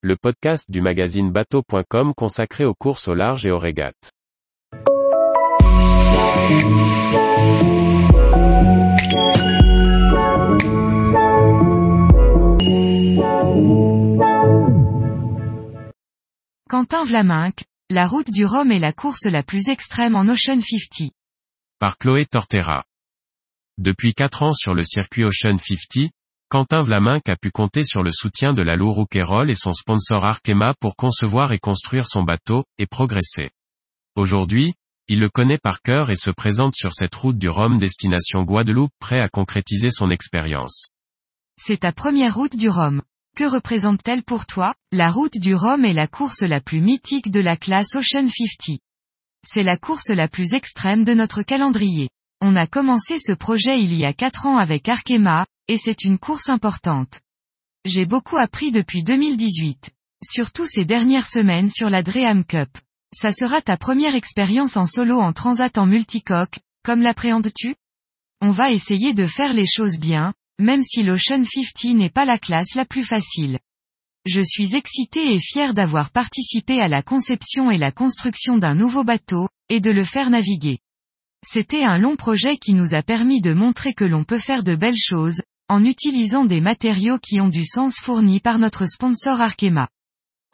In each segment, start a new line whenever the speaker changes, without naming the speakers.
le podcast du magazine bateau.com consacré aux courses au large et aux régates.
Quentin Vlaminck, la route du Rhum est la course la plus extrême en Ocean 50.
Par Chloé Tortera. Depuis 4 ans sur le circuit Ocean 50, Quentin Vlaminck a pu compter sur le soutien de la Lou Rouquayrol et son sponsor Arkema pour concevoir et construire son bateau, et progresser. Aujourd'hui, il le connaît par cœur et se présente sur cette route du Rhum destination Guadeloupe prêt à concrétiser son expérience.
C'est ta première route du Rhum. Que représente-t-elle pour toi? La route du Rhum est la course la plus mythique de la classe Ocean 50. C'est la course la plus extrême de notre calendrier. On a commencé ce projet il y a 4 ans avec Arkema, et c'est une course importante. J'ai beaucoup appris depuis 2018. Surtout ces dernières semaines sur la Dream Cup. Ça sera ta première expérience en solo en transat en multicoque, comme l'appréhendes-tu? On va essayer de faire les choses bien, même si l'Ocean 50 n'est pas la classe la plus facile. Je suis excité et fier d'avoir participé à la conception et la construction d'un nouveau bateau, et de le faire naviguer. C'était un long projet qui nous a permis de montrer que l'on peut faire de belles choses, en utilisant des matériaux qui ont du sens fournis par notre sponsor Arkema.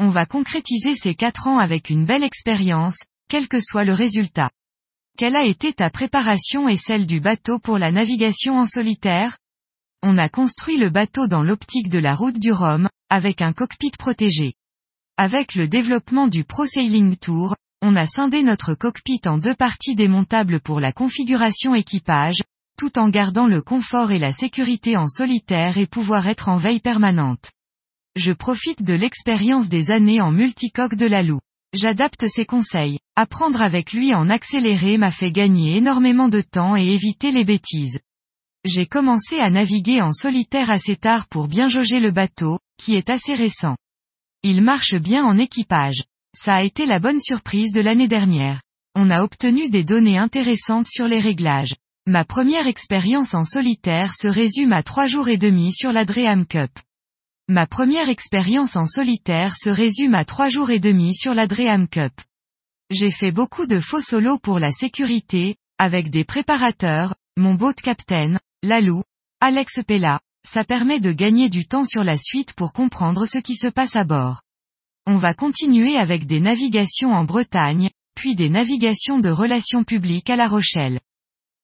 On va concrétiser ces quatre ans avec une belle expérience, quel que soit le résultat. Quelle a été ta préparation et celle du bateau pour la navigation en solitaire? On a construit le bateau dans l'optique de la route du Rhum, avec un cockpit protégé. Avec le développement du Pro Sailing Tour, on a scindé notre cockpit en deux parties démontables pour la configuration équipage, tout en gardant le confort et la sécurité en solitaire et pouvoir être en veille permanente. Je profite de l'expérience des années en multicoque de la Loue. J'adapte ses conseils. Apprendre avec lui en accéléré m'a fait gagner énormément de temps et éviter les bêtises. J'ai commencé à naviguer en solitaire assez tard pour bien jauger le bateau, qui est assez récent. Il marche bien en équipage. Ça a été la bonne surprise de l'année dernière. On a obtenu des données intéressantes sur les réglages. Ma première expérience en solitaire se résume à trois jours et demi sur la Dream Cup. Ma première expérience en solitaire se résume à trois jours et demi sur la Dream Cup. J'ai fait beaucoup de faux solos pour la sécurité, avec des préparateurs, mon boat captain, Lalou, Alex Pella, ça permet de gagner du temps sur la suite pour comprendre ce qui se passe à bord. On va continuer avec des navigations en Bretagne, puis des navigations de relations publiques à La Rochelle.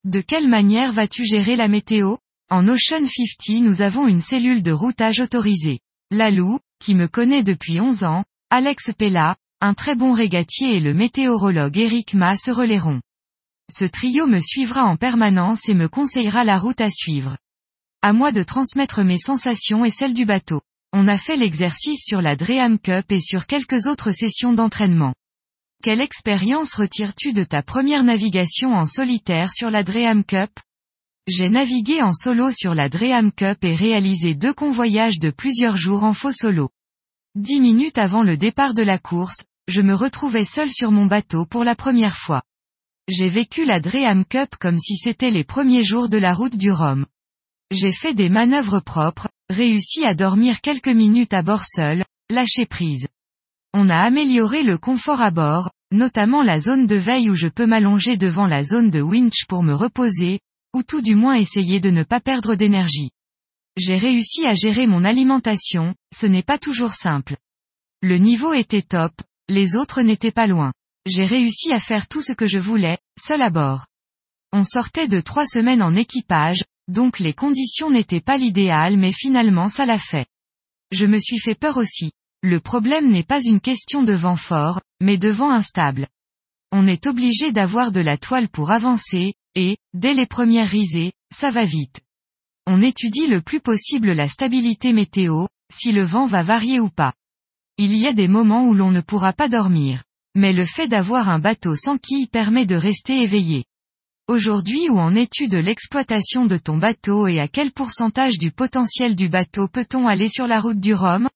De quelle manière vas-tu gérer la météo? En Ocean 50 nous avons une cellule de routage autorisée. Lalou, qui me connaît depuis 11 ans, Alex Pella, un très bon régatier et le météorologue Eric Ma se relayeront. Ce trio me suivra en permanence et me conseillera la route à suivre. À moi de transmettre mes sensations et celles du bateau. On a fait l'exercice sur la Dream Cup et sur quelques autres sessions d'entraînement. Quelle expérience retires-tu de ta première navigation en solitaire sur la Dream Cup? J'ai navigué en solo sur la Dream Cup et réalisé deux convoyages de plusieurs jours en faux solo. Dix minutes avant le départ de la course, je me retrouvais seul sur mon bateau pour la première fois. J'ai vécu la Dream Cup comme si c'était les premiers jours de la route du Rhum. J'ai fait des manœuvres propres, réussi à dormir quelques minutes à bord seul, lâché prise. On a amélioré le confort à bord, notamment la zone de veille où je peux m'allonger devant la zone de winch pour me reposer, ou tout du moins essayer de ne pas perdre d'énergie. J'ai réussi à gérer mon alimentation, ce n'est pas toujours simple. Le niveau était top, les autres n'étaient pas loin. J'ai réussi à faire tout ce que je voulais, seul à bord. On sortait de trois semaines en équipage, donc les conditions n'étaient pas l'idéal mais finalement ça l'a fait. Je me suis fait peur aussi. Le problème n'est pas une question de vent fort, mais de vent instable. On est obligé d'avoir de la toile pour avancer, et, dès les premières risées, ça va vite. On étudie le plus possible la stabilité météo, si le vent va varier ou pas. Il y a des moments où l'on ne pourra pas dormir. Mais le fait d'avoir un bateau sans quille permet de rester éveillé. Aujourd'hui où en es-tu de l'exploitation de ton bateau et à quel pourcentage du potentiel du bateau peut-on aller sur la route du Rhum?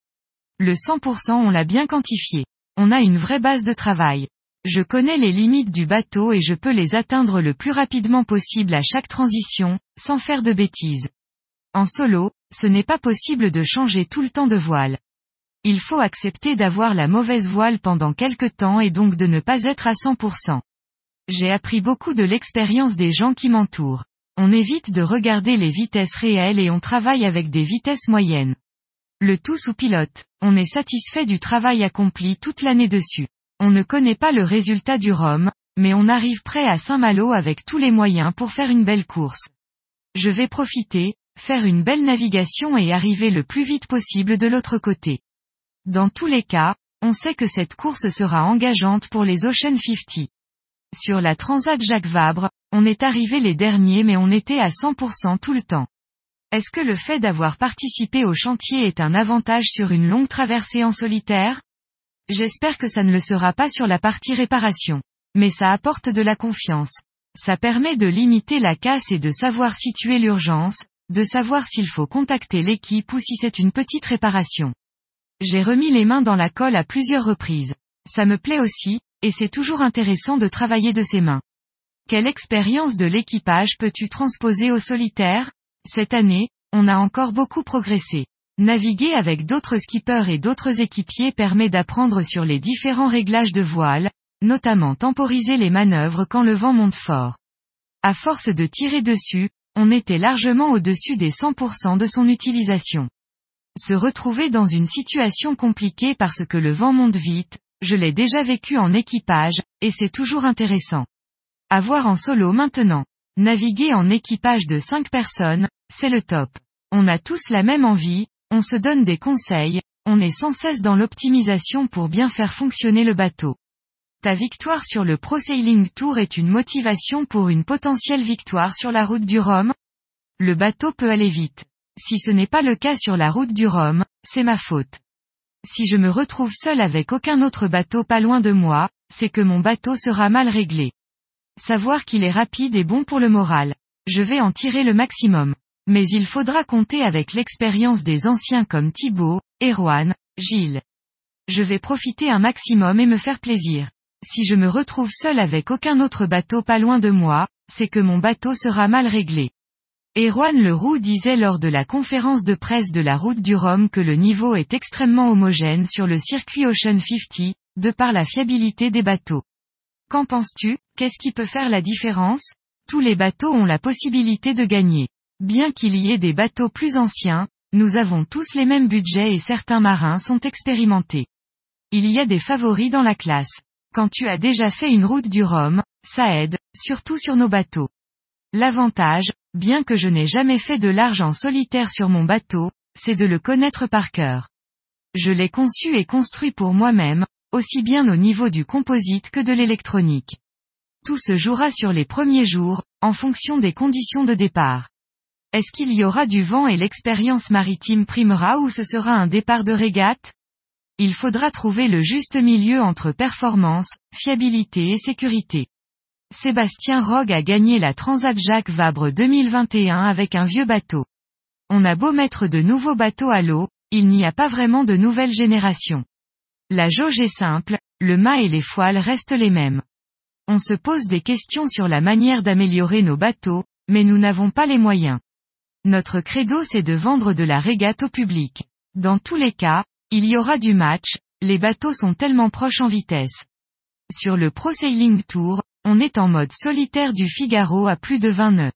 Le 100% on l'a bien quantifié. On a une vraie base de travail. Je connais les limites du bateau et je peux les atteindre le plus rapidement possible à chaque transition, sans faire de bêtises. En solo, ce n'est pas possible de changer tout le temps de voile. il faut accepter d'avoir la mauvaise voile pendant quelque temps et donc de ne pas être à 100%. J'ai appris beaucoup de l'expérience des gens qui m'entourent. On évite de regarder les vitesses réelles et on travaille avec des vitesses moyennes. Le tout sous pilote. On est satisfait du travail accompli toute l'année dessus. On ne connaît pas le résultat du Rhum, mais on arrive prêt à Saint-Malo avec tous les moyens pour faire une belle course. Je vais profiter, faire une belle navigation et arriver le plus vite possible de l'autre côté. Dans tous les cas, on sait que cette course sera engageante pour les Ocean 50. Sur la Transat Jacques Vabre, on est arrivé les derniers mais on était à 100% tout le temps. Est-ce que le fait d'avoir participé au chantier est un avantage sur une longue traversée en solitaire? J'espère que ça ne le sera pas sur la partie réparation. Mais ça apporte de la confiance. Ça permet de limiter la casse et de savoir situer l'urgence, de savoir s'il faut contacter l'équipe ou si c'est une petite réparation. J'ai remis les mains dans la colle à plusieurs reprises. Ça me plaît aussi, et c'est toujours intéressant de travailler de ses mains. Quelle expérience de l'équipage peux-tu transposer au solitaire? Cette année, on a encore beaucoup progressé. Naviguer avec d'autres skippers et d'autres équipiers permet d'apprendre sur les différents réglages de voile, notamment temporiser les manœuvres quand le vent monte fort. À force de tirer dessus, on était largement au-dessus des 100% de son utilisation. Se retrouver dans une situation compliquée parce que le vent monte vite, je l'ai déjà vécu en équipage, et c'est toujours intéressant. Avoir en solo maintenant. Naviguer en équipage de 5 personnes, c'est le top. On a tous la même envie, on se donne des conseils, on est sans cesse dans l'optimisation pour bien faire fonctionner le bateau. Ta victoire sur le Pro Sailing Tour est une motivation pour une potentielle victoire sur la route du Rhum? Le bateau peut aller vite. Si ce n'est pas le cas sur la route du Rhum, c'est ma faute. Si je me retrouve seul avec aucun autre bateau pas loin de moi, c'est que mon bateau sera mal réglé. Savoir qu'il est rapide est bon pour le moral. Je vais en tirer le maximum. Mais il faudra compter avec l'expérience des anciens comme Thibaut, Erwan, Gilles. Je vais profiter un maximum et me faire plaisir. Si je me retrouve seul avec aucun autre bateau pas loin de moi, c'est que mon bateau sera mal réglé. Erwan Leroux disait lors de la conférence de presse de la route du Rhum que le niveau est extrêmement homogène sur le circuit Ocean 50, de par la fiabilité des bateaux. Qu'en penses-tu? Qu'est-ce qui peut faire la différence? Tous les bateaux ont la possibilité de gagner. Bien qu'il y ait des bateaux plus anciens, nous avons tous les mêmes budgets et certains marins sont expérimentés. Il y a des favoris dans la classe. Quand tu as déjà fait une route du Rhum, ça aide, surtout sur nos bateaux. L'avantage, bien que je n'ai jamais fait de large en solitaire sur mon bateau, c'est de le connaître par cœur. Je l'ai conçu et construit pour moi-même, aussi bien au niveau du composite que de l'électronique. Tout se jouera sur les premiers jours, en fonction des conditions de départ. Est-ce qu'il y aura du vent et l'expérience maritime primera ou ce sera un départ de régate? Il faudra trouver le juste milieu entre performance, fiabilité et sécurité. Sébastien Rogue a gagné la Transat Jacques Vabre 2021 avec un vieux bateau. On a beau mettre de nouveaux bateaux à l'eau, il n'y a pas vraiment de nouvelle génération. La jauge est simple, le mât et les foiles restent les mêmes. On se pose des questions sur la manière d'améliorer nos bateaux, mais nous n'avons pas les moyens. Notre credo c'est de vendre de la régate au public. Dans tous les cas, il y aura du match, les bateaux sont tellement proches en vitesse. Sur le Pro Sailing Tour, on est en mode solitaire du Figaro à plus de 20 nœuds.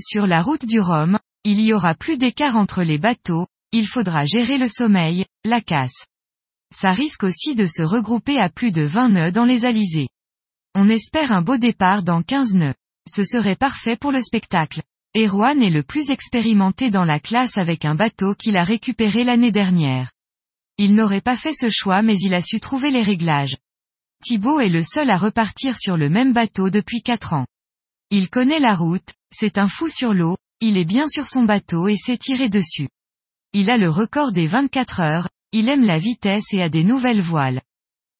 Sur la route du Rhum, il y aura plus d'écart entre les bateaux, il faudra gérer le sommeil, la casse. Ça risque aussi de se regrouper à plus de 20 nœuds dans les alizés. On espère un beau départ dans 15 nœuds. Ce serait parfait pour le spectacle. Erwan est le plus expérimenté dans la classe avec un bateau qu'il a récupéré l'année dernière. Il n'aurait pas fait ce choix mais il a su trouver les réglages. Thibaut est le seul à repartir sur le même bateau depuis 4 ans. Il connaît la route, c'est un fou sur l'eau, il est bien sur son bateau et sait tirer dessus. Il a le record des 24 heures, il aime la vitesse et a des nouvelles voiles.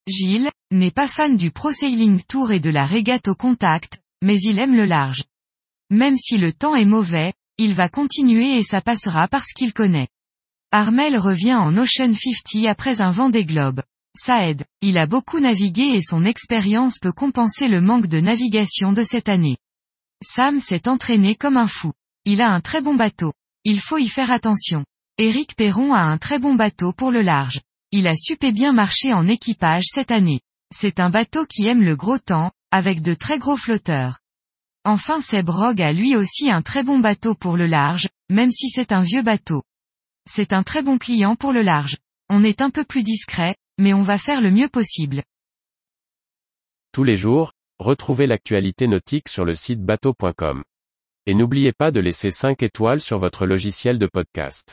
Gilles, n'est pas fan du Pro Sailing Tour et de la régate au contact, mais il aime le large. Même si le temps est mauvais, il va continuer et ça passera parce qu'il connaît. Armel revient en Ocean 50 après un vent des globes. Ça aide, il a beaucoup navigué et son expérience peut compenser le manque de navigation de cette année. Sam s'est entraîné comme un fou. Il a un très bon bateau. Il faut y faire attention. Éric Perron a un très bon bateau pour le large. Il a super bien marché en équipage cette année. C'est un bateau qui aime le gros temps, avec de très gros flotteurs. Enfin Seb Rogue a lui aussi un très bon bateau pour le large, même si c'est un vieux bateau. C'est un très bon client pour le large. On est un peu plus discret, mais on va faire le mieux possible.
Tous les jours, retrouvez l'actualité nautique sur le site bateau.com. Et n'oubliez pas de laisser 5 étoiles sur votre logiciel de podcast.